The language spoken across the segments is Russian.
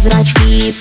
зрачки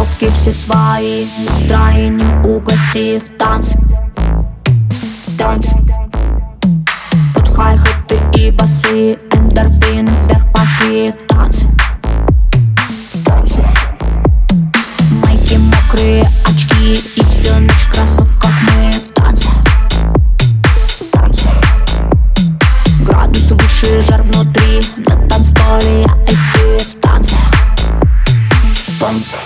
тусовки все свои. Настроением угости в танц. В Танц. Тут хай-хаты и басы. Эндорфины вверх пошли в танцы. Танцы. Майки мокрые, очки и всю ночь красотках мы в танце. Танцы. Градус выше, жар внутри. На танцполе я и ты в танце. Танце.